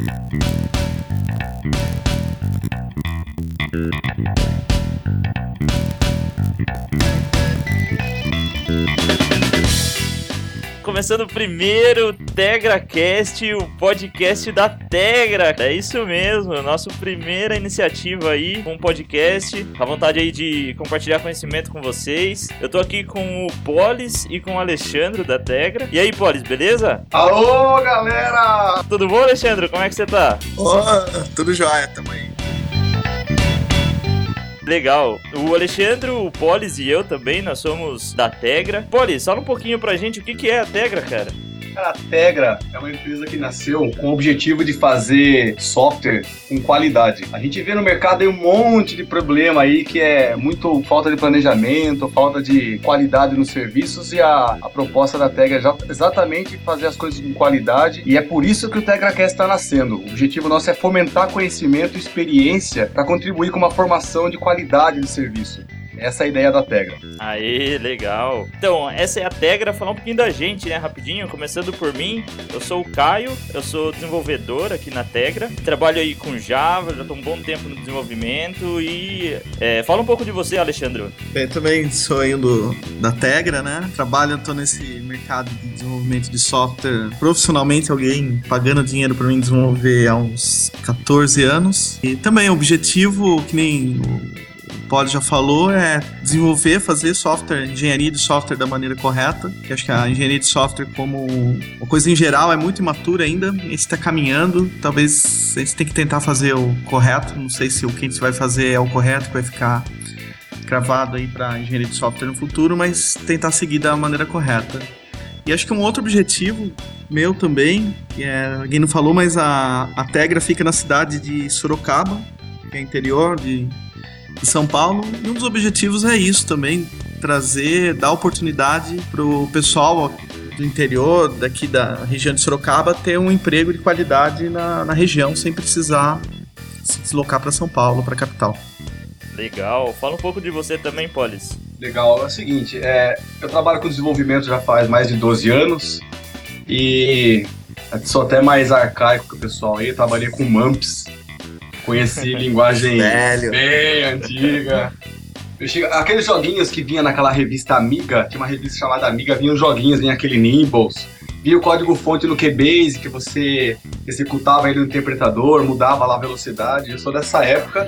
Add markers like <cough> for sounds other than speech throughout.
Thank you. Começando o primeiro TegraCast, o podcast da Tegra. É isso mesmo, nossa primeira iniciativa aí com um podcast. A vontade aí de compartilhar conhecimento com vocês. Eu tô aqui com o Polis e com o Alexandre da Tegra. E aí, Polis, beleza? Alô, galera! Tudo bom, Alexandre? Como é que você tá? Oh, tudo jóia, tamo aí. Legal. O Alexandre, o Polis e eu também, nós somos da Tegra. Polis, fala um pouquinho pra gente o que, que é a Tegra, cara. A Tegra é uma empresa que nasceu com o objetivo de fazer software com qualidade. A gente vê no mercado aí um monte de problema aí que é muito falta de planejamento, falta de qualidade nos serviços e a, a proposta da Tegra é exatamente fazer as coisas com qualidade e é por isso que o TegraCast está nascendo. O objetivo nosso é fomentar conhecimento e experiência para contribuir com uma formação de qualidade de serviço. Essa é a ideia da Tegra. Aê, legal. Então, essa é a Tegra. Falar um pouquinho da gente, né, rapidinho. Começando por mim, eu sou o Caio, eu sou desenvolvedor aqui na Tegra. Trabalho aí com Java, já estou um bom tempo no desenvolvimento e... É, fala um pouco de você, Alexandre. Bem, também sou indo da Tegra, né? Trabalho, estou nesse mercado de desenvolvimento de software profissionalmente, alguém pagando dinheiro para mim desenvolver há uns 14 anos. E também o objetivo, que nem Poli já falou, é desenvolver, fazer software, engenharia de software da maneira correta. Que acho que a engenharia de software, como uma coisa em geral, é muito imatura ainda. A gente está caminhando. Talvez a gente tem que tentar fazer o correto. Não sei se o que a gente vai fazer é o correto, que vai ficar gravado aí para engenharia de software no futuro, mas tentar seguir da maneira correta. E acho que um outro objetivo meu também, é, alguém não falou, mas a, a Tegra fica na cidade de Sorocaba, que é interior de de São Paulo. E um dos objetivos é isso também, trazer, dar oportunidade para o pessoal do interior, daqui da região de Sorocaba, ter um emprego de qualidade na, na região, sem precisar se deslocar para São Paulo, para a capital. Legal. Fala um pouco de você também, Polis. Legal. É o seguinte, é, eu trabalho com desenvolvimento já faz mais de 12 anos e sou até mais arcaico que o pessoal aí. trabalhei com MAMPs, Conheci linguagem Velho. bem antiga. Aqueles joguinhos que vinha naquela revista Amiga, tinha uma revista chamada Amiga, vinha os joguinhos, vinha aquele Nimbles, vinha o código-fonte no QBase, que você executava ele no interpretador, mudava lá a velocidade. Eu sou dessa época.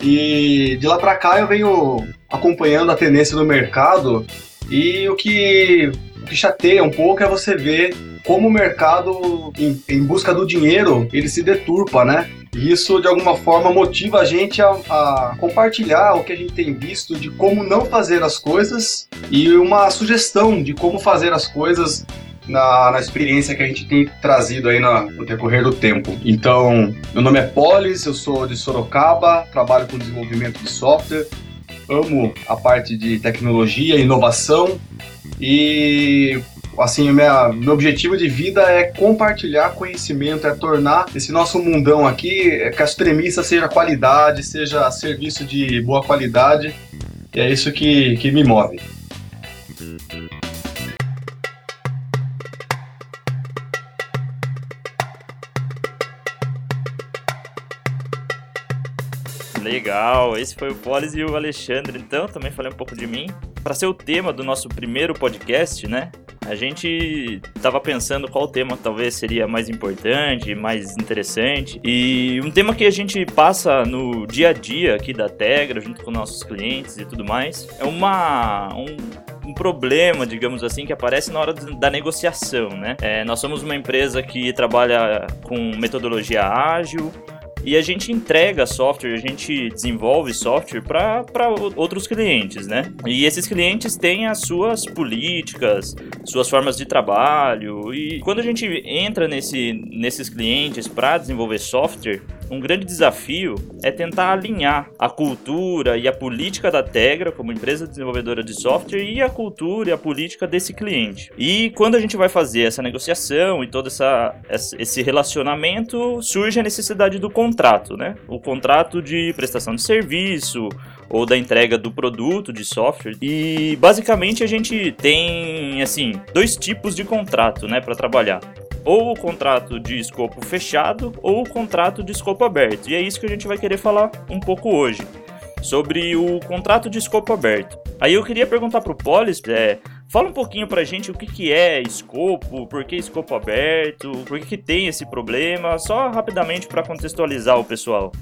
E de lá pra cá eu venho acompanhando a tendência do mercado e o que, o que chateia um pouco é você ver como o mercado, em, em busca do dinheiro, ele se deturpa, né? E isso, de alguma forma, motiva a gente a, a, compartilhar o que a gente tem visto de como não fazer as coisas e uma sugestão de como fazer as coisas na, na experiência que a gente tem trazido aí no, no decorrer do tempo. Então, meu nome é Polis, eu sou de Sorocaba, trabalho com desenvolvimento de software, amo a parte de tecnologia, inovação e assim, minha, meu objetivo de vida é compartilhar conhecimento, é tornar esse nosso mundão aqui, é que as premissas seja qualidade, seja serviço de boa qualidade, e é isso que, que me move. Legal, esse foi o Polis e o Alexandre, então também falei um pouco de mim. Para ser o tema do nosso primeiro podcast, né? A gente estava pensando qual tema talvez seria mais importante, mais interessante. E um tema que a gente passa no dia a dia aqui da Tegra, junto com nossos clientes e tudo mais, é uma. Um, um problema, digamos assim, que aparece na hora da negociação, né? É, nós somos uma empresa que trabalha com metodologia ágil, e a gente entrega software, a gente desenvolve software para outros clientes, né? E esses clientes têm as suas políticas, suas formas de trabalho. E quando a gente entra nesse, nesses clientes para desenvolver software, um grande desafio é tentar alinhar a cultura e a política da Tegra como empresa desenvolvedora de software e a cultura e a política desse cliente. E quando a gente vai fazer essa negociação e todo essa, esse relacionamento, surge a necessidade do contrato, né? O contrato de prestação de serviço ou da entrega do produto de software. E basicamente a gente tem assim dois tipos de contrato, né, para trabalhar. Ou o contrato de escopo fechado ou o contrato de escopo aberto. E é isso que a gente vai querer falar um pouco hoje, sobre o contrato de escopo aberto. Aí eu queria perguntar para o Polis, é, fala um pouquinho para a gente o que, que é escopo, por que escopo aberto, por que, que tem esse problema, só rapidamente para contextualizar o pessoal.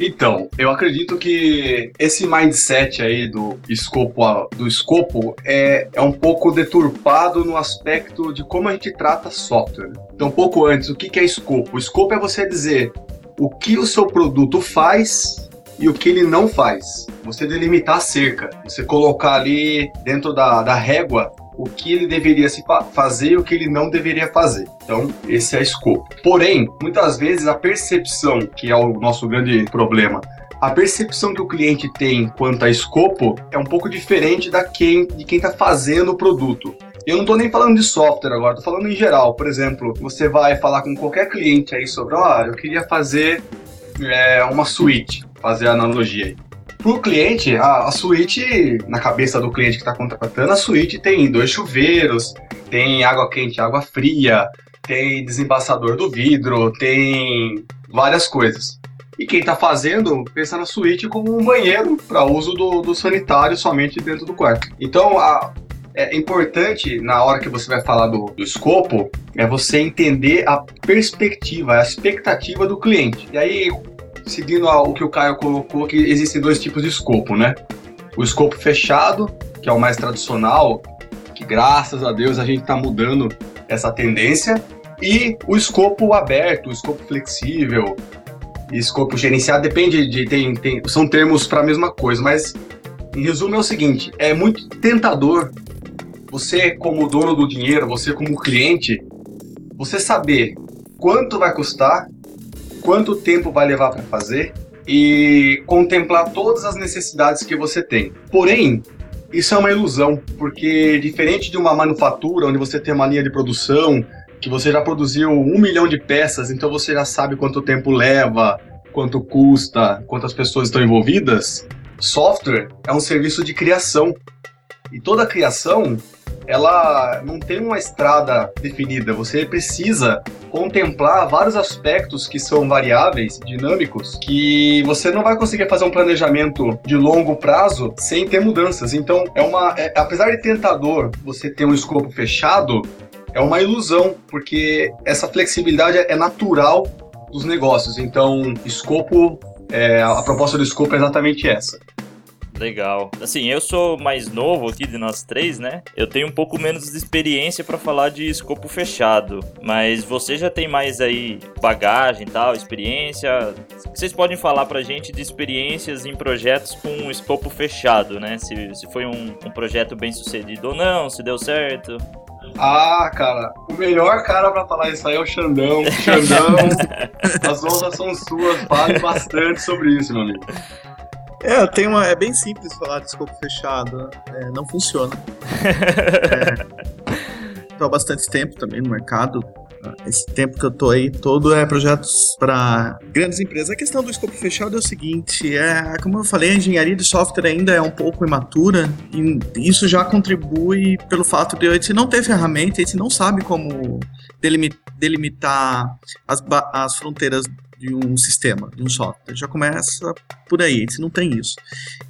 Então, eu acredito que esse mindset aí do escopo, do escopo é, é um pouco deturpado no aspecto de como a gente trata software. Então, um pouco antes, o que, que é escopo? O escopo é você dizer o que o seu produto faz e o que ele não faz. Você delimitar a cerca, você colocar ali dentro da, da régua o que ele deveria se fazer e o que ele não deveria fazer. Então, esse é o escopo. Porém, muitas vezes a percepção, que é o nosso grande problema, a percepção que o cliente tem quanto a escopo é um pouco diferente da quem, de quem está fazendo o produto. Eu não estou nem falando de software agora, estou falando em geral. Por exemplo, você vai falar com qualquer cliente aí sobre, ah, eu queria fazer é, uma suíte, fazer a analogia aí. Para o cliente, a, a suíte, na cabeça do cliente que está contratando, a suíte tem dois chuveiros, tem água quente, água fria, tem desembaçador do vidro, tem várias coisas. E quem está fazendo pensa na suíte como um banheiro para uso do, do, sanitário somente dentro do quarto. Então, a, é importante, na hora que você vai falar do, do escopo, é você entender a perspectiva, a expectativa do cliente. E aí, seguindo o que o Caio colocou, que existem dois tipos de escopo, né? O escopo fechado, que é o mais tradicional, que graças a Deus a gente está mudando essa tendência, e o escopo aberto, o escopo flexível, escopo gerenciado, depende de. Tem, tem, são termos para a mesma coisa, mas em resumo é o seguinte: é muito tentador você, como dono do dinheiro, você, como cliente, você saber quanto vai custar quanto tempo vai levar para fazer e contemplar todas as necessidades que você tem. Porém, isso é uma ilusão, porque diferente de uma manufatura onde você tem uma linha de produção que você já produziu um milhão de peças, então você já sabe quanto tempo leva, quanto custa, quantas pessoas estão envolvidas. Software é um serviço de criação e toda criação ela não tem uma estrada definida. Você precisa contemplar vários aspectos que são variáveis, dinâmicos, que você não vai conseguir fazer um planejamento de longo prazo sem ter mudanças. Então, é uma, é, apesar de tentador você ter um escopo fechado, é uma ilusão, porque essa flexibilidade é natural dos negócios. Então, escopo, é, a proposta do escopo é exatamente essa. Legal. Assim, eu sou mais novo aqui de nós três, né? Eu tenho um pouco menos de experiência para falar de escopo fechado, mas você já tem mais aí bagagem e tal, experiência. Vocês podem falar pra gente de experiências em projetos com escopo fechado, né? Se, se foi um, um projeto bem sucedido ou não, se deu certo. Ah, cara, o melhor cara para falar isso aí é o Xandão. Xandão, <laughs> as honras são suas, fale bastante sobre isso, meu amigo. É, tem uma, é bem simples falar de escopo fechado. É, não funciona. Estou <laughs> é, há bastante tempo também no mercado. Esse tempo que eu tô aí todo é projetos para grandes empresas. A questão do escopo fechado é o seguinte: é como eu falei, a engenharia de software ainda é um pouco imatura e isso já contribui pelo fato de a gente não ter ferramenta, a gente não sabe como delimitar as, as fronteiras de um sistema, de um software. Já começa por aí, se não tem isso.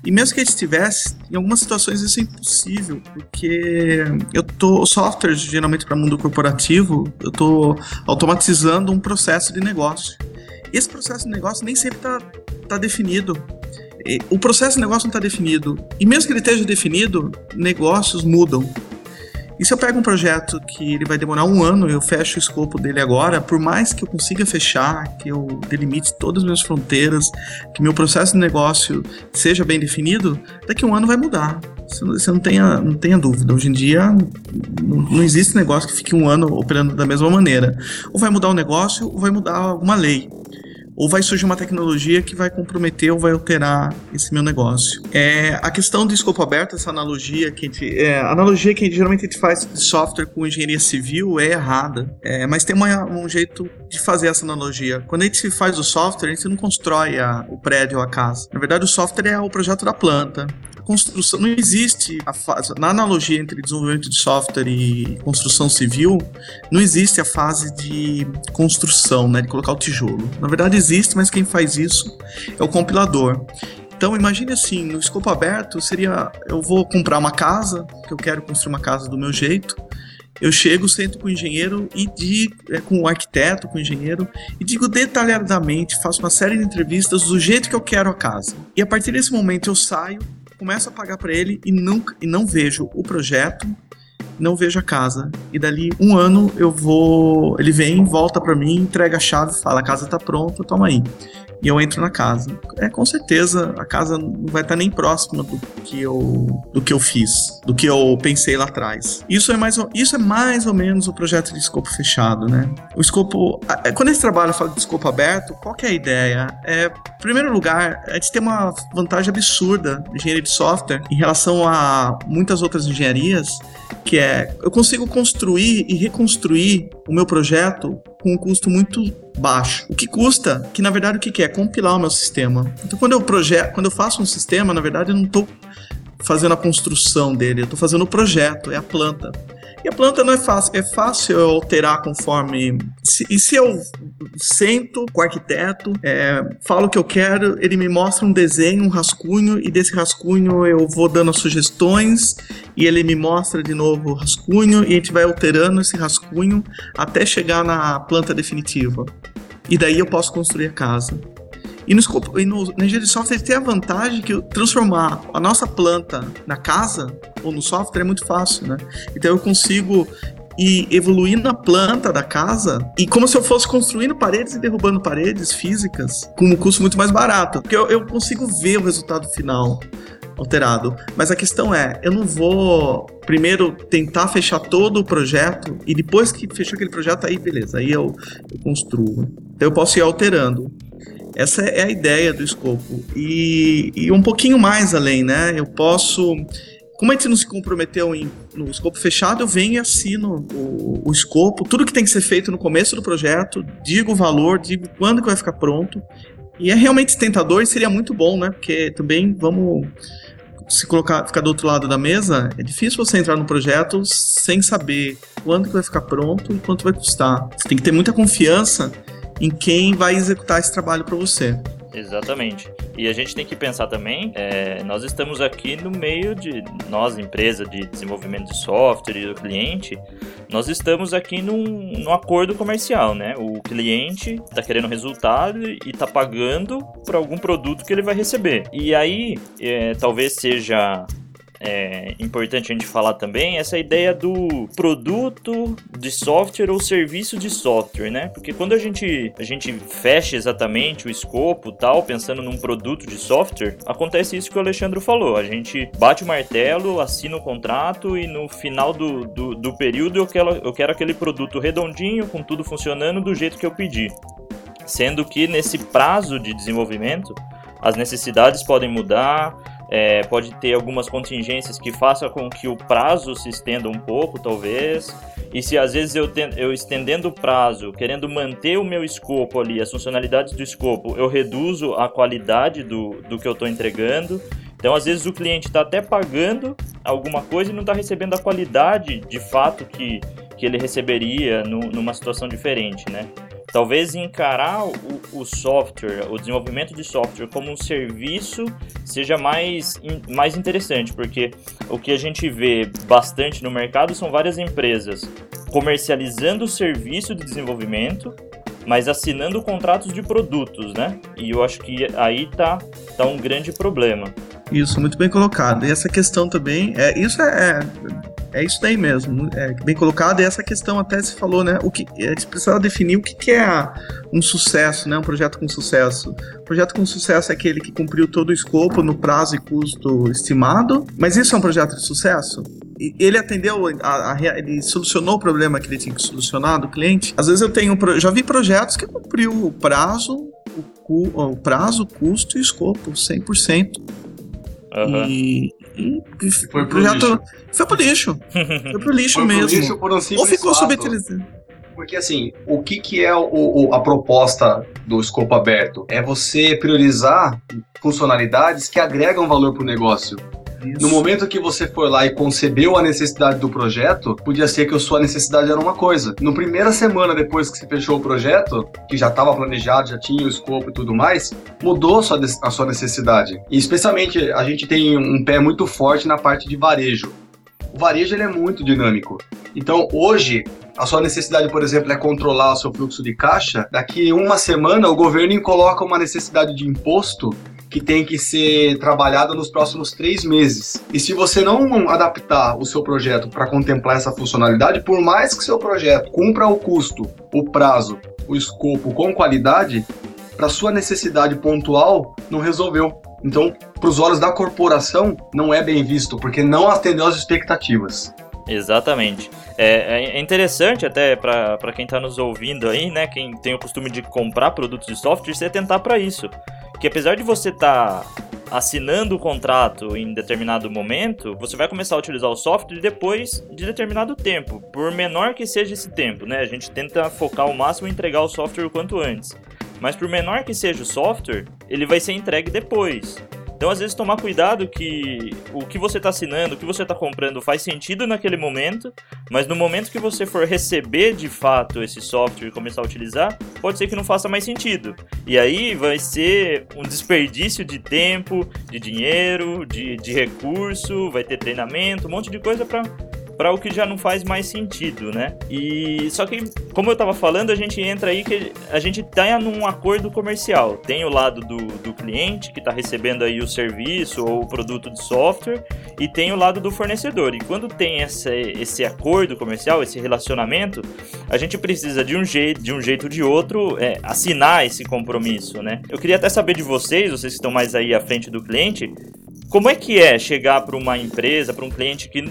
E mesmo que ele estivesse, em algumas situações isso é impossível, porque eu tô softwares geralmente para mundo corporativo, eu tô automatizando um processo de negócio. Esse processo de negócio nem sempre está tá definido. O processo de negócio não está definido. E mesmo que ele esteja definido, negócios mudam. E se eu pego um projeto que ele vai demorar um ano, eu fecho o escopo dele agora, por mais que eu consiga fechar, que eu delimite todas as minhas fronteiras, que meu processo de negócio seja bem definido, daqui a um ano vai mudar. Você não tenha, não tenha dúvida. Hoje em dia não existe negócio que fique um ano operando da mesma maneira. Ou vai mudar o negócio, ou vai mudar alguma lei ou vai surgir uma tecnologia que vai comprometer ou vai alterar esse meu negócio. É, a questão do escopo aberto, essa analogia que é, a analogia que geralmente a gente faz de software com engenharia civil é errada, é, mas tem uma, um jeito de fazer essa analogia. Quando a gente faz o software, a gente não constrói a, o prédio ou a casa. Na verdade, o software é o projeto da planta, construção, não existe a fase, na analogia entre desenvolvimento de software e construção civil, não existe a fase de construção, né, de colocar o tijolo. Na verdade existe, mas quem faz isso é o compilador. Então imagine assim, no escopo aberto seria eu vou comprar uma casa, que eu quero construir uma casa do meu jeito. Eu chego, sento com o engenheiro e digo, é, com o arquiteto, com o engenheiro, e digo detalhadamente, faço uma série de entrevistas do jeito que eu quero a casa. E a partir desse momento eu saio, começo a pagar para ele e não, e não vejo o projeto, não vejo a casa. E dali um ano eu vou. Ele vem, volta para mim, entrega a chave, fala: a casa tá pronta, toma aí e eu entro na casa. É com certeza a casa não vai estar nem próxima do que eu do que eu fiz, do que eu pensei lá atrás. Isso é mais isso é mais ou menos o projeto de escopo fechado, né? O escopo é, quando esse trabalho fala de escopo aberto, qual é a ideia? É, em primeiro lugar, a gente tem uma vantagem absurda de engenharia de software em relação a muitas outras engenharias, que é eu consigo construir e reconstruir o meu projeto com um custo muito baixo. O que custa, que na verdade o que é? Compilar o meu sistema. Então quando eu projeto, quando eu faço um sistema, na verdade eu não estou fazendo a construção dele, eu estou fazendo o projeto, é a planta. E a planta não é fácil, é fácil eu alterar conforme. Se, e se eu sento com o arquiteto, é, falo o que eu quero, ele me mostra um desenho, um rascunho, e desse rascunho eu vou dando sugestões, e ele me mostra de novo o rascunho, e a gente vai alterando esse rascunho até chegar na planta definitiva. E daí eu posso construir a casa. E no, e no, na engenharia de software tem a vantagem que transformar a nossa planta na casa ou no software é muito fácil, né? Então eu consigo ir evoluindo na planta da casa e como se eu fosse construindo paredes e derrubando paredes físicas com um custo muito mais barato. Porque eu, eu consigo ver o resultado final alterado. Mas a questão é, eu não vou primeiro tentar fechar todo o projeto e depois que fechou aquele projeto, aí beleza, aí eu, eu construo. Então eu posso ir alterando. Essa é a ideia do escopo. E, e um pouquinho mais além, né? Eu posso. Como a gente não se comprometeu em, no escopo fechado, eu venho e assino o, o escopo, tudo que tem que ser feito no começo do projeto, digo o valor, digo quando que vai ficar pronto. E é realmente tentador e seria muito bom, né? Porque também vamos se colocar, ficar do outro lado da mesa, é difícil você entrar no projeto sem saber quando que vai ficar pronto e quanto vai custar. Você tem que ter muita confiança em quem vai executar esse trabalho para você. Exatamente. E a gente tem que pensar também, é, nós estamos aqui no meio de, nós, empresa de desenvolvimento de software e o cliente, nós estamos aqui num, num acordo comercial, né? O cliente está querendo resultado e está pagando por algum produto que ele vai receber. E aí, é, talvez seja é importante a gente falar também essa ideia do produto de software ou serviço de software, né? Porque quando a gente, a gente fecha exatamente o escopo tal, pensando num produto de software, acontece isso que o Alexandre falou. A gente bate o martelo, assina o contrato e no final do, do, do período eu quero, eu quero aquele produto redondinho, com tudo funcionando do jeito que eu pedi. Sendo que nesse prazo de desenvolvimento, as necessidades podem mudar, é, pode ter algumas contingências que façam com que o prazo se estenda um pouco, talvez. E se às vezes eu, ten, eu estendendo o prazo, querendo manter o meu escopo ali, as funcionalidades do escopo, eu reduzo a qualidade do, do que eu estou entregando. Então, às vezes, o cliente está até pagando alguma coisa e não está recebendo a qualidade de fato que, que ele receberia no, numa situação diferente, né? Talvez encarar o, o, software, o desenvolvimento de software como um serviço seja mais, mais interessante, porque o que a gente vê bastante no mercado são várias empresas comercializando o serviço de desenvolvimento, mas assinando contratos de produtos, né? E eu acho que aí tá, tá um grande problema. Isso, muito bem colocado. E essa questão também, é, isso é, é isso daí mesmo, é bem colocado. E essa questão até se falou, né? O que a gente precisa definir o que, que é um sucesso, né? Um projeto com sucesso. Projeto com sucesso é aquele que cumpriu todo o escopo no prazo e custo estimado. Mas isso é um projeto de sucesso? ele atendeu, a, a, ele solucionou o problema que ele tinha que solucionar do cliente. Às vezes eu tenho, já vi projetos que cumpriu o prazo, o, o prazo, custo e escopo 100%. Uhum. E foi pro projeto lixo. foi pro lixo. foi pro lixo foi mesmo. Pro lixo por um Ou ficou subutilizado. Porque assim, o que, que é o, o, a proposta do escopo aberto? É você priorizar funcionalidades que agregam valor para o negócio. Isso. No momento que você foi lá e concebeu a necessidade do projeto, podia ser que a sua necessidade era uma coisa. No primeira semana depois que você fechou o projeto, que já estava planejado, já tinha o escopo e tudo mais, mudou a sua, a sua necessidade. E especialmente a gente tem um pé muito forte na parte de varejo. O varejo ele é muito dinâmico. Então, hoje, a sua necessidade, por exemplo, é controlar o seu fluxo de caixa. Daqui uma semana, o governo coloca uma necessidade de imposto que tem que ser trabalhada nos próximos três meses. E se você não adaptar o seu projeto para contemplar essa funcionalidade, por mais que seu projeto cumpra o custo, o prazo, o escopo com qualidade, para sua necessidade pontual, não resolveu. Então, para os olhos da corporação, não é bem visto, porque não atendeu às expectativas. Exatamente. É, é interessante até para quem está nos ouvindo aí, né? Quem tem o costume de comprar produtos de software, você tentar para isso. Que apesar de você estar tá assinando o contrato em determinado momento, você vai começar a utilizar o software depois de determinado tempo, por menor que seja esse tempo, né? A gente tenta focar ao máximo em entregar o software o quanto antes. Mas por menor que seja o software, ele vai ser entregue depois. Então, às vezes, tomar cuidado que o que você está assinando, o que você está comprando faz sentido naquele momento, mas no momento que você for receber de fato esse software e começar a utilizar, pode ser que não faça mais sentido. E aí vai ser um desperdício de tempo, de dinheiro, de, de recurso, vai ter treinamento, um monte de coisa para para o que já não faz mais sentido, né? E só que, como eu estava falando, a gente entra aí que a gente tá num acordo comercial. Tem o lado do, do cliente que está recebendo aí o serviço ou o produto de software e tem o lado do fornecedor. E quando tem essa, esse acordo comercial, esse relacionamento, a gente precisa de um jeito, de um jeito ou de outro, é, assinar esse compromisso, né? Eu queria até saber de vocês, vocês que estão mais aí à frente do cliente, como é que é chegar para uma empresa, para um cliente que,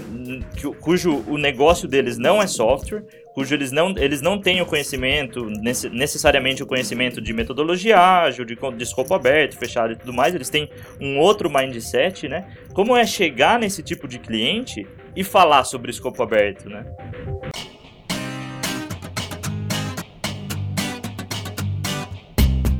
que, cujo o negócio deles não é software, cujo eles não, eles não têm o conhecimento, necessariamente o conhecimento de metodologia ágil, de, de escopo aberto, fechado e tudo mais, eles têm um outro mindset, né? Como é chegar nesse tipo de cliente e falar sobre escopo aberto, né?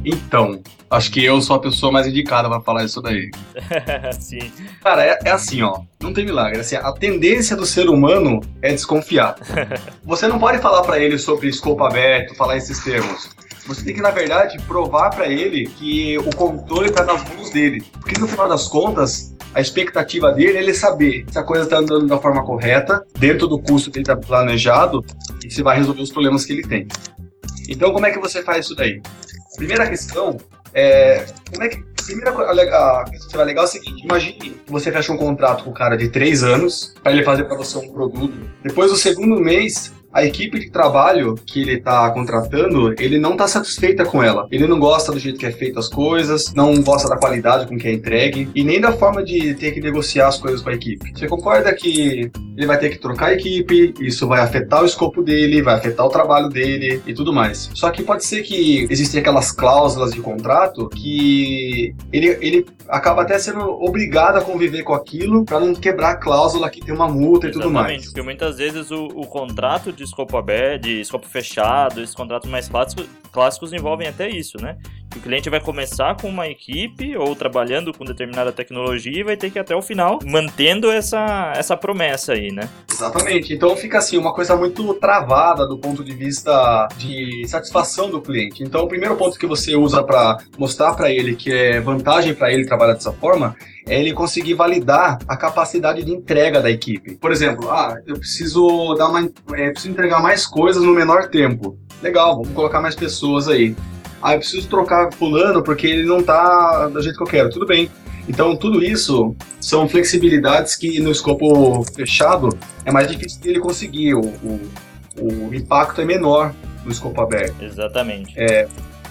Então, acho que eu sou a pessoa mais indicada para falar isso daí. <laughs> Sim. Cara, é, é, assim, ó. Não tem milagre. Assim, a tendência do ser humano é desconfiar. <laughs> Você não pode falar para ele sobre escopo aberto, falar esses termos. Você tem que, na verdade, provar para ele que o controle está nas mãos dele. Porque no final das contas, a expectativa dele é ele saber se a coisa está andando da forma correta, dentro do custo que ele está planejado, e se vai resolver os problemas que ele tem. Então, como é que você faz isso daí? Primeira questão é. Como é que. Primeira a questão legal é o seguinte: imagine que você fecha um contrato com o cara de três anos para ele fazer para você um produto. Depois do segundo mês, a equipe de trabalho que ele está contratando, ele não está satisfeita com ela. Ele não gosta do jeito que é feito as coisas, não gosta da qualidade com que é entregue e nem da forma de ter que negociar as coisas com a equipe. Você concorda que ele vai ter que trocar a equipe, isso vai afetar o escopo dele, vai afetar o trabalho dele e tudo mais. Só que pode ser que existem aquelas cláusulas de contrato que ele, ele acaba até sendo obrigado a conviver com aquilo para não quebrar a cláusula que tem uma multa e Exatamente, tudo mais. Porque muitas vezes o, o contrato de escopo aberto, de escopo fechado, esses contratos mais clássicos, clássicos envolvem até isso, né? O cliente vai começar com uma equipe ou trabalhando com determinada tecnologia e vai ter que até o final mantendo essa, essa promessa aí, né? Exatamente. Então fica assim, uma coisa muito travada do ponto de vista de satisfação do cliente. Então o primeiro ponto que você usa para mostrar para ele que é vantagem para ele trabalhar dessa forma é ele conseguir validar a capacidade de entrega da equipe. Por exemplo, ah, eu preciso dar uma, é, preciso entregar mais coisas no menor tempo. Legal, vamos colocar mais pessoas aí. Ah, eu preciso trocar fulano porque ele não tá do jeito que eu quero. Tudo bem. Então, tudo isso são flexibilidades que no escopo fechado é mais difícil dele conseguir. O, o, o impacto é menor no escopo aberto. Exatamente. É,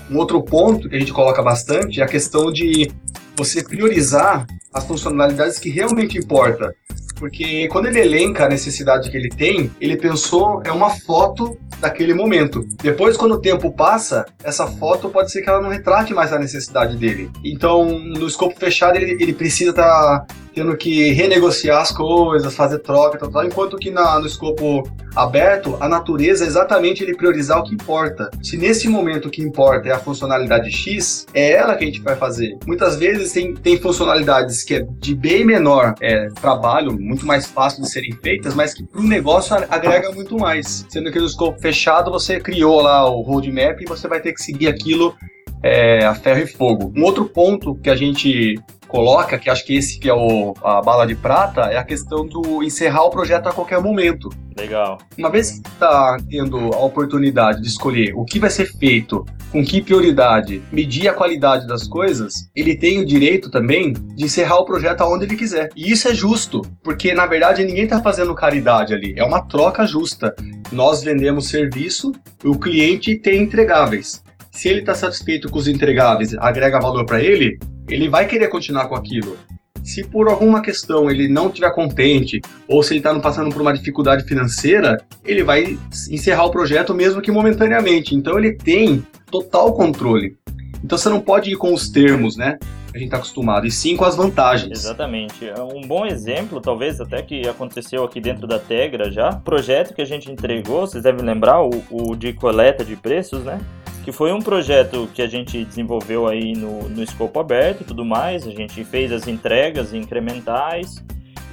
um outro ponto que a gente coloca bastante é a questão de você priorizar as funcionalidades que realmente importa. Porque quando ele elenca a necessidade que ele tem, ele pensou é uma foto daquele momento. Depois, quando o tempo passa, essa foto pode ser que ela não retrate mais a necessidade dele. Então, no escopo fechado, ele, ele precisa estar tá tendo que renegociar as coisas, fazer troca, tal, tal, enquanto que na, no escopo aberto, a natureza é exatamente ele priorizar o que importa. Se nesse momento o que importa é a funcionalidade X, é ela que a gente vai fazer. Muitas vezes tem, tem funcionalidades que é de bem menor é, trabalho, muito mais fácil de serem feitas, mas que para o negócio agrega muito mais. Sendo que no escopo fechado você criou lá o roadmap e você vai ter que seguir aquilo é, a ferro e fogo. Um outro ponto que a gente coloca, que acho que esse que é o, a bala de prata, é a questão do encerrar o projeto a qualquer momento. Legal. Uma vez que está tendo a oportunidade de escolher o que vai ser feito, com que prioridade, medir a qualidade das coisas, ele tem o direito também de encerrar o projeto aonde ele quiser. E isso é justo, porque na verdade ninguém está fazendo caridade ali, é uma troca justa. Nós vendemos serviço, o cliente tem entregáveis. Se ele está satisfeito com os entregáveis, agrega valor para ele, ele vai querer continuar com aquilo. Se por alguma questão ele não estiver contente, ou se ele está passando por uma dificuldade financeira, ele vai encerrar o projeto mesmo que momentaneamente. Então ele tem total controle. Então você não pode ir com os termos, né? a gente está acostumado, e sim com as vantagens. Exatamente. É um bom exemplo, talvez até que aconteceu aqui dentro da Tegra já, projeto que a gente entregou, vocês devem lembrar, o, o de coleta de preços, né? Que foi um projeto que a gente desenvolveu aí no, no escopo aberto e tudo mais. A gente fez as entregas incrementais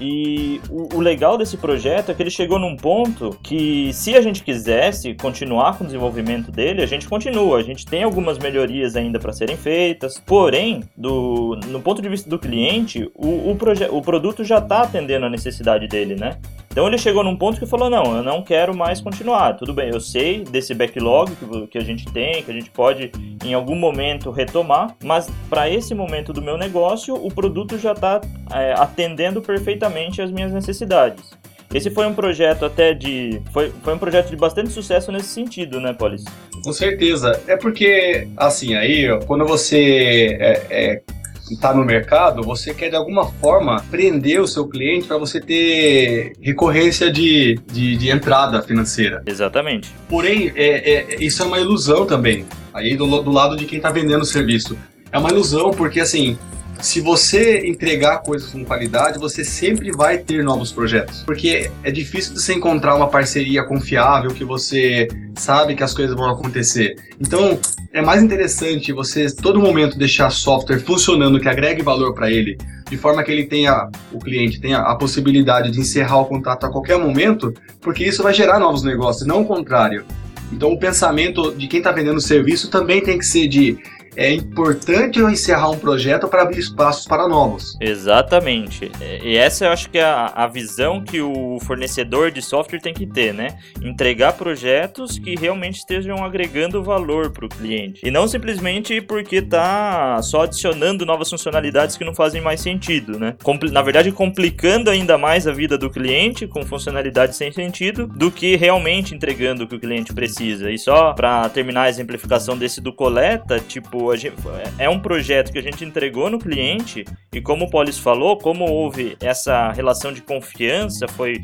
e o, o, legal desse projeto é que ele chegou num ponto que, se a gente quisesse continuar com o desenvolvimento dele, a gente continua. A gente tem algumas melhorias ainda para serem feitas, porém, do, no ponto de vista do cliente, o, o, o produto já está atendendo a necessidade dele, né? Então ele chegou num ponto que falou: não, eu não quero mais continuar. Tudo bem, eu sei desse backlog que, que a gente tem, que a gente pode em algum momento retomar, mas para esse momento do meu negócio, o produto já está é, atendendo perfeitamente às minhas necessidades. Esse foi um projeto até de. Foi, foi um projeto de bastante sucesso nesse sentido, né, Polis? Com certeza. É porque, assim, aí, quando você é, é está no mercado, você quer de alguma forma prender o seu cliente para você ter recorrência de, de, de, entrada financeira. Exatamente. Porém, é, é, isso é uma ilusão também. Aí do, do lado de quem está vendendo o serviço. É uma ilusão porque assim se você entregar coisas com qualidade, você sempre vai ter novos projetos. Porque é difícil de você encontrar uma parceria confiável que você sabe que as coisas vão acontecer. Então, é mais interessante você todo momento deixar software funcionando que agregue valor para ele, de forma que ele tenha o cliente tenha a possibilidade de encerrar o contrato a qualquer momento, porque isso vai gerar novos negócios, não o contrário. Então, o pensamento de quem está vendendo serviço também tem que ser de é importante eu encerrar um projeto para abrir espaços para novos. Exatamente. E essa eu acho que é a, visão que o fornecedor de software tem que ter, né? Entregar projetos que realmente estejam agregando valor para o cliente. E não simplesmente porque tá só adicionando novas funcionalidades que não fazem mais sentido, né? Compl na verdade, complicando ainda mais a vida do cliente com funcionalidades sem sentido do que realmente entregando o que o cliente precisa. E só para terminar a exemplificação desse do coleta, tipo, gente, é um projeto que a gente entregou no cliente e como o Polis falou, como houve essa relação de confiança, foi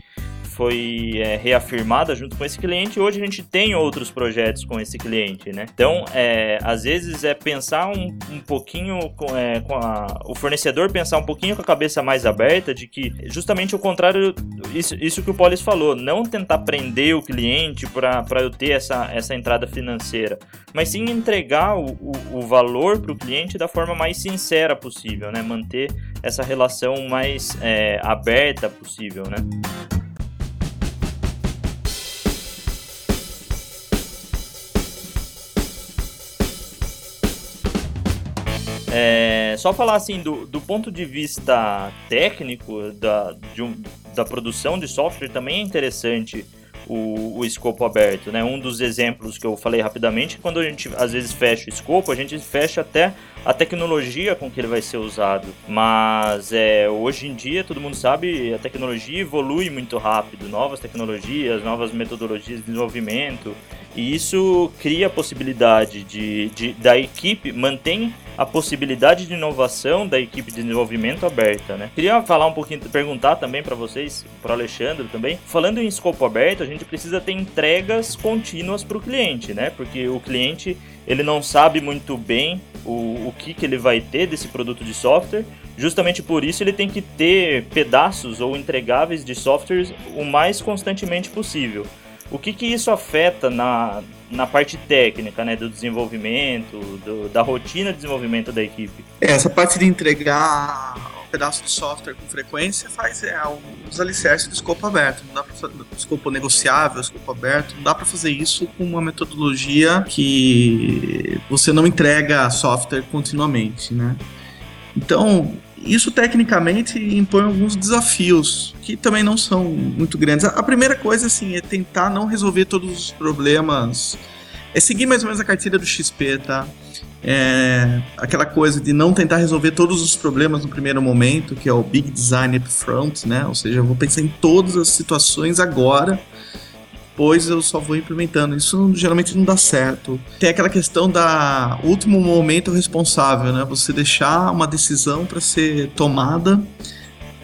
foi é, reafirmada junto com esse cliente. Hoje a gente tem outros projetos com esse cliente, né? Então, é, às vezes é pensar um, um pouquinho com, é, com a, o fornecedor pensar um pouquinho com a cabeça mais aberta de que justamente o contrário, isso, isso que o Polis falou, não tentar prender o cliente para eu ter essa, essa entrada financeira, mas sim entregar o, o, o valor para o cliente da forma mais sincera possível, né? Manter essa relação mais é, aberta possível, né? Só falar assim, do, do ponto de vista técnico da, um, da produção de software também é interessante o, o escopo aberto, né? Um dos exemplos que eu falei rapidamente, quando a gente às vezes fecha o escopo, a gente fecha até a tecnologia com que ele vai ser usado. Mas é, hoje em dia, todo mundo sabe, a tecnologia evolui muito rápido, novas tecnologias, novas metodologias de desenvolvimento, e isso cria a possibilidade de, de da equipe mantém a possibilidade de inovação da equipe de desenvolvimento aberta, né? Queria falar um pouquinho, perguntar também para vocês, para Alexandre também. Falando em escopo aberto, a gente precisa ter entregas contínuas para o cliente, né? Porque o cliente ele não sabe muito bem o, o que, que ele vai ter desse produto de software. Justamente por isso ele tem que ter pedaços ou entregáveis de softwares o mais constantemente possível. O que, que isso afeta na, na parte técnica, né, do desenvolvimento, do, da rotina de desenvolvimento da equipe? É, essa parte de entregar um pedaço de software com frequência faz é, os alicerces do escopo aberto, não dá para escopo negociável, escopo aberto, não dá para fazer isso com uma metodologia que você não entrega software continuamente, né? Então, isso tecnicamente impõe alguns desafios que também não são muito grandes. A primeira coisa assim é tentar não resolver todos os problemas, é seguir mais ou menos a cartilha do XP, tá? É aquela coisa de não tentar resolver todos os problemas no primeiro momento, que é o big design up front, né? Ou seja, eu vou pensar em todas as situações agora depois eu só vou implementando. Isso geralmente não dá certo. Tem aquela questão da último momento responsável, né? Você deixar uma decisão para ser tomada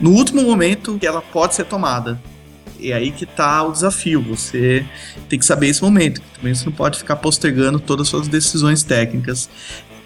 no último momento que ela pode ser tomada. E aí que tá o desafio. Você tem que saber esse momento. Também você não pode ficar postergando todas as suas decisões técnicas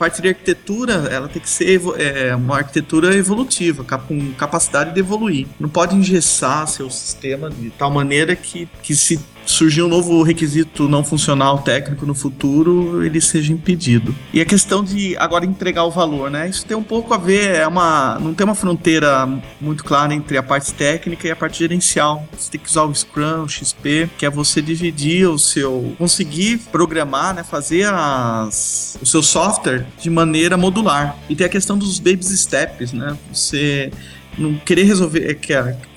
parte de arquitetura, ela tem que ser é, uma arquitetura evolutiva, com capacidade de evoluir. Não pode engessar seu sistema de tal maneira que, que se surgir um novo requisito não funcional técnico no futuro, ele seja impedido. E a questão de agora entregar o valor, né? Isso tem um pouco a ver, é uma, não tem uma fronteira muito clara entre a parte técnica e a parte gerencial. Você tem que usar o Scrum, o XP, que é você dividir o seu, conseguir programar, né, fazer as, o seu software de maneira modular. E tem a questão dos baby steps, né? Você não querer resolver, é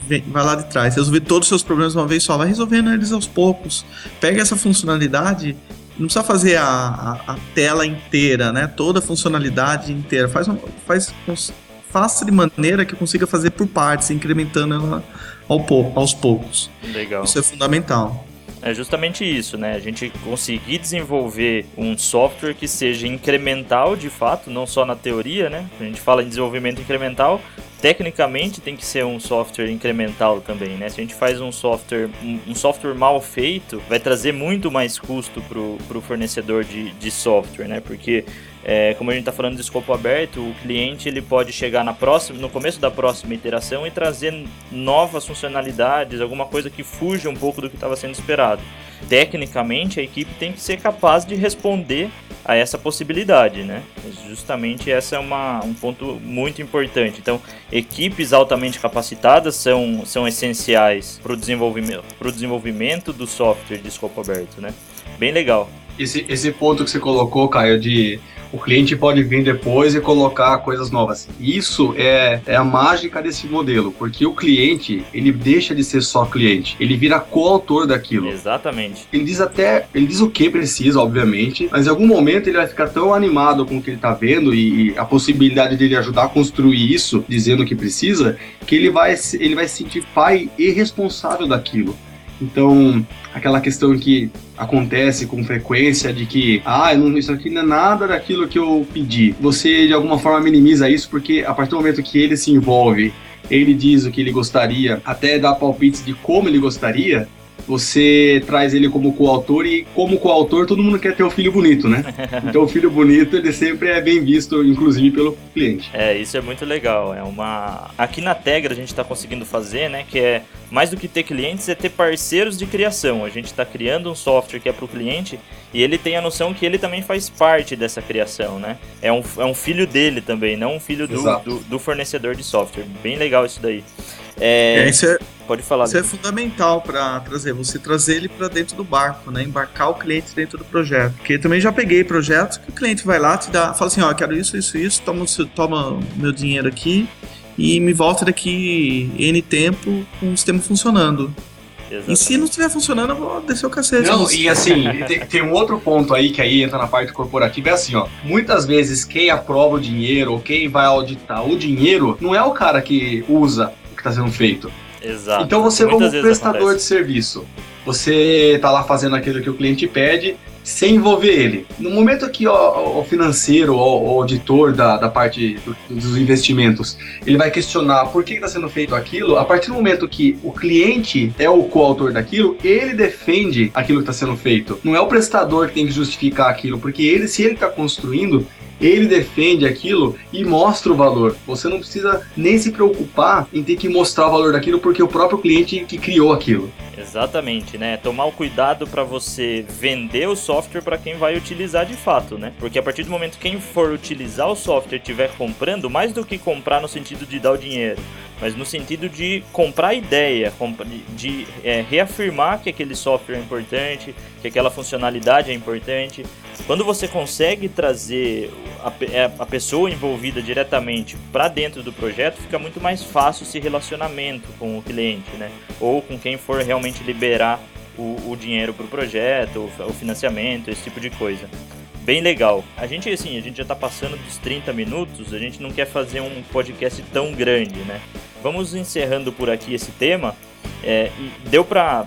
que vai lá de trás, resolver todos os seus problemas de uma vez só, vai resolvendo eles aos poucos. Pega essa funcionalidade, não precisa fazer a, a, a tela inteira, né? Toda a funcionalidade inteira. Faz, faz, faça de maneira que consiga fazer por partes, incrementando ela ao, aos poucos. Legal. Isso é fundamental. É justamente isso, né? A gente conseguir desenvolver um software que seja incremental de fato, não só na teoria, né? A gente fala em desenvolvimento incremental, tecnicamente tem que ser um software incremental também, né? Se a gente faz um software, um, software mal feito, vai trazer muito mais custo pro, pro fornecedor de, de software, né? Porque é, como a gente está falando de escopo aberto, o cliente ele pode chegar na próxima, no começo da próxima iteração e trazer novas funcionalidades, alguma coisa que fuja um pouco do que estava sendo esperado. Tecnicamente, a equipe tem que ser capaz de responder a essa possibilidade, né? Justamente essa é uma, um ponto muito importante. Então, equipes altamente capacitadas são, são essenciais para o desenvolvimento, desenvolvimento do software de escopo aberto, né? Bem legal. Esse, esse ponto que você colocou, Caio, de o cliente pode vir depois e colocar coisas novas. Isso é, é a mágica desse modelo, porque o cliente, ele deixa de ser só cliente, ele vira coautor daquilo. Exatamente. Ele diz até, ele diz o que precisa, obviamente, mas em algum momento ele vai ficar tão animado com o que ele está vendo e, e a possibilidade de ele ajudar a construir isso, dizendo o que precisa, que ele vai, ele vai se sentir pai e responsável daquilo. Então, aquela questão que acontece com frequência de que, ah, não, isso aqui não é nada daquilo que eu pedi. Você de alguma forma minimiza isso porque a partir do momento que ele se envolve, ele diz o que ele gostaria, até dá palpites de como ele gostaria, você traz ele como coautor e como coautor todo mundo quer ter o um filho bonito, né? <laughs> Então o filho bonito ele sempre é bem visto, inclusive pelo cliente. É, isso é muito legal. É uma aqui na Tegra a gente está conseguindo fazer, né? Que é mais do que ter clientes é ter parceiros de criação. A gente está criando um software que é para o cliente e ele tem a noção que ele também faz parte dessa criação, né? É um, é um filho dele também, não um filho do, do, do fornecedor de software. Bem legal isso daí. É, isso é, pode falar. Isso é fundamental para trazer, você trazer ele para dentro do barco, né? Embarcar o cliente dentro do projeto. Porque também já peguei projetos que o cliente vai lá, te dá, fala assim, ó, quero isso, isso, isso, toma, toma meu dinheiro aqui e me volta daqui N tempo com o sistema funcionando. Exatamente. E se não estiver funcionando, eu vou descer o cacete. Não, e assim, tem, tem, um outro ponto aí que aí entra na parte corporativa, é assim, ó. Muitas vezes quem aprova o dinheiro ou quem vai auditar o dinheiro não é o cara que usa está sendo feito. Exato. Então você, como prestador acontece. de serviço, você está lá fazendo aquilo que o cliente pede, sem envolver ele. No momento que o, o financeiro, o, o, auditor da, da parte do, dos investimentos, ele vai questionar por que está sendo feito aquilo, a partir do momento que o cliente é o coautor daquilo, ele defende aquilo que está sendo feito. Não é o prestador que tem que justificar aquilo, porque ele, se ele está construindo, ele defende aquilo e mostra o valor. Você não precisa nem se preocupar em ter que mostrar o valor daquilo porque o próprio cliente que criou aquilo. Exatamente, né? Tomar o cuidado para você vender o software para quem vai utilizar de fato, né? Porque a partir do momento que quem for utilizar o software estiver comprando, mais do que comprar no sentido de dar o dinheiro, mas no sentido de comprar a ideia, de é, reafirmar que aquele software é importante, que aquela funcionalidade é importante. Quando você consegue trazer a, é, a pessoa envolvida diretamente para dentro do projeto, fica muito mais fácil esse relacionamento com o cliente, né? Ou com quem for realmente liberar o, o dinheiro para o projeto, o financiamento, esse tipo de coisa bem legal. A gente, assim, a gente já tá passando dos 30 minutos, a gente não quer fazer um podcast tão grande, né? Vamos encerrando por aqui esse tema. É, e deu para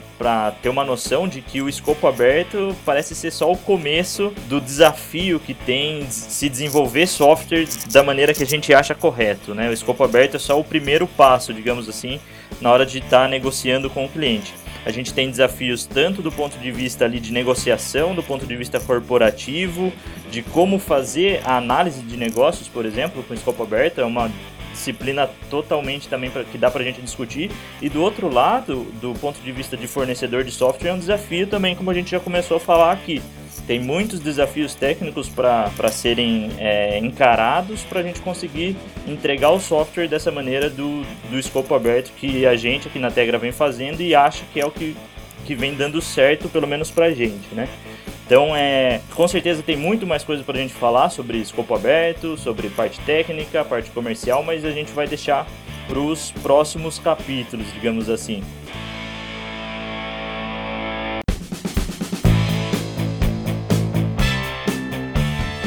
ter uma noção de que o escopo aberto parece ser só o começo do desafio que tem se desenvolver software da maneira que a gente acha correto. Né? O escopo aberto é só o primeiro passo, digamos assim, na hora de estar tá negociando com o cliente. A gente tem desafios tanto do ponto de vista ali de negociação, do ponto de vista corporativo, de como fazer a análise de negócios, por exemplo, com escopo aberto, é uma disciplina totalmente também pra, que dá para a gente discutir. E do outro lado, do ponto de vista de fornecedor de software, é um desafio também, como a gente já começou a falar aqui. Tem muitos desafios técnicos para serem é, encarados para a gente conseguir entregar o software dessa maneira do, do escopo aberto que a gente aqui na Tegra vem fazendo e acha que é o que, que vem dando certo, pelo menos para a gente, né? Então, é, com certeza tem muito mais coisa para a gente falar sobre escopo aberto, sobre parte técnica, parte comercial, mas a gente vai deixar para os próximos capítulos, digamos assim.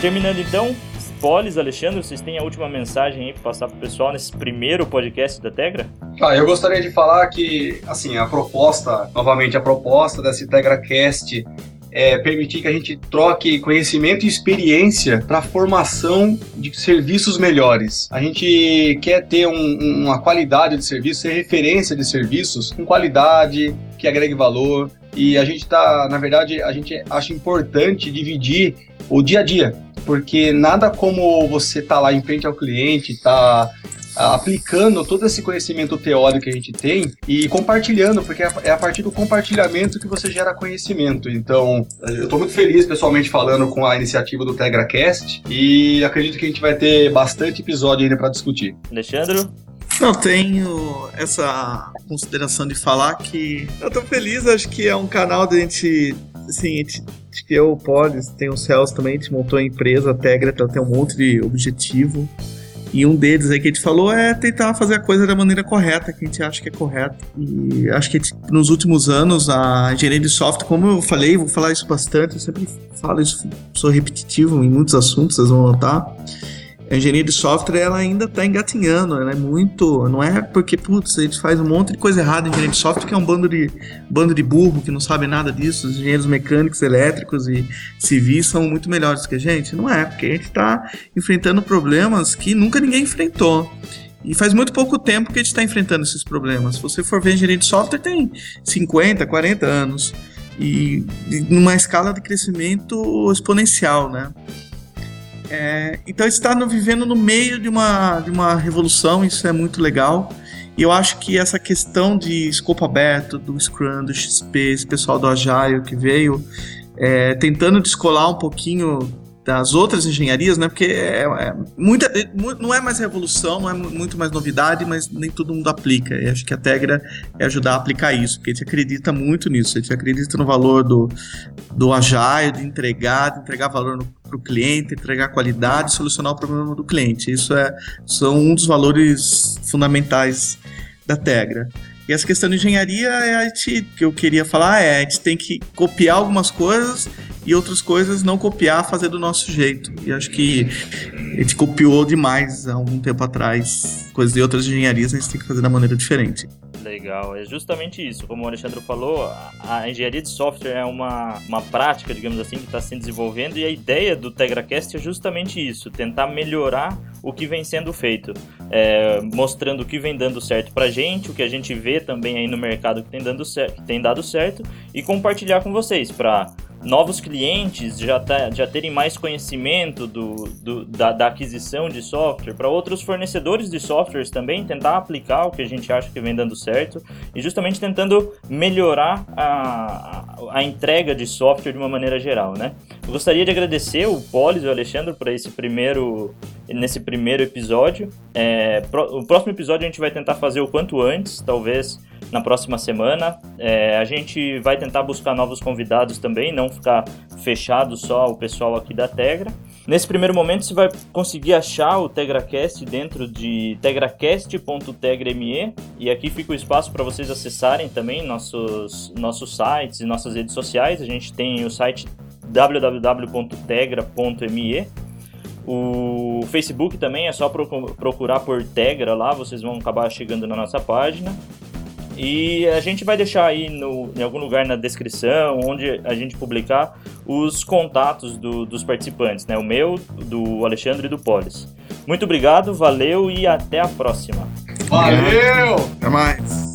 Terminando então, Polis, Alexandre, vocês têm a última mensagem aí para passar para o pessoal nesse primeiro podcast da Tegra? Ah, eu gostaria de falar que, assim, a proposta, novamente, a proposta desse TegraCast é permitir que a gente troque conhecimento e experiência para formação de serviços melhores. A gente quer ter um, uma qualidade de serviço, ser referência de serviços com qualidade, que agregue valor. E a gente está, na verdade, a gente acha importante dividir o dia a dia porque nada como você tá lá em frente ao cliente, tá aplicando todo esse conhecimento teórico que a gente tem e compartilhando, porque é a partir do compartilhamento que você gera conhecimento. Então, eu estou muito feliz pessoalmente falando com a iniciativa do TegraCast e acredito que a gente vai ter bastante episódio ainda para discutir. Alexandre? Não, tenho essa consideração de falar que eu tô feliz, acho que é um canal da gente, assim, a gente eu, o Polis, tem o Celso também, a gente montou a empresa, a Tegra, ela tem um monte de objetivo. E um deles aí que a gente falou é tentar fazer a coisa da maneira correta, que a gente acha que é correta. E acho que gente, nos últimos anos a engenharia de software, como eu falei, vou falar isso bastante, eu sempre falo isso, sou repetitivo em muitos assuntos, vocês vão notar a engenharia de software ela ainda está engatinhando, ela é muito. Não é porque, putz, gente faz um monte de coisa errada em engenharia de software, que é um bando de, bando de burro que não sabe nada disso. Os engenheiros mecânicos, elétricos e civis são muito melhores que a gente. Não é, porque a gente está enfrentando problemas que nunca ninguém enfrentou. E faz muito pouco tempo que a gente está enfrentando esses problemas. Se você for ver engenharia de software, tem 50, 40 anos. E numa escala de crescimento exponencial, né? É, então está vivendo no meio de uma, de uma revolução, isso é muito legal. E eu acho que essa questão de escopo aberto, do Scrum, do XP, esse pessoal do Agile que veio, é, tentando descolar um pouquinho das outras engenharias, né? Porque é, é muita, é, não é mais revolução, não é muito mais novidade, mas nem todo mundo aplica. E acho que a Tegra é ajudar a aplicar isso, porque a gente acredita muito nisso, a gente acredita no valor do, do Agile, de entregar, de entregar valor para o cliente, entregar qualidade, solucionar o problema do cliente. Isso é são um dos valores fundamentais da Tegra. E essa questão de engenharia é a gente, que eu queria falar é a gente tem que copiar algumas coisas e outras coisas não copiar, fazer do nosso jeito. E acho que a gente copiou demais há algum tempo atrás coisas de outras engenharias, a gente tem que fazer da maneira diferente. Legal, é justamente isso. Como o Alexandre falou, a, engenharia de software é uma, uma prática, digamos assim, que está se desenvolvendo e a ideia do TegraCast é justamente isso: tentar melhorar o que vem sendo feito, é, mostrando o que vem dando certo para gente, o que a gente vê também aí no mercado que tem, dando certo, que tem dado certo e compartilhar com vocês para novos clientes já, tá, já terem mais conhecimento do, do da, da, aquisição de software, para outros fornecedores de softwares também tentar aplicar o que a gente acha que vem dando certo e justamente tentando melhorar a, a, entrega de software de uma maneira geral, né? Eu gostaria de agradecer o Polis e o Alexandre por esse primeiro nesse primeiro episódio. É, pro, o próximo episódio a gente vai tentar fazer o quanto antes, talvez na próxima semana. É, a gente vai tentar buscar novos convidados também, não ficar fechado só o pessoal aqui da Tegra. Nesse primeiro momento você vai conseguir achar o TegraCast dentro de tegracast.tegra.me e aqui fica o espaço para vocês acessarem também nossos, nossos sites e nossas redes sociais. A gente tem o site www.tegra.me o Facebook também é só procurar por Tegra lá, vocês vão acabar chegando na nossa página. E a gente vai deixar aí no, em algum lugar na descrição, onde a gente publicar os contatos do, dos participantes, né? O meu, do Alexandre e do Polis. Muito obrigado, valeu e até a próxima. Valeu! Até mais!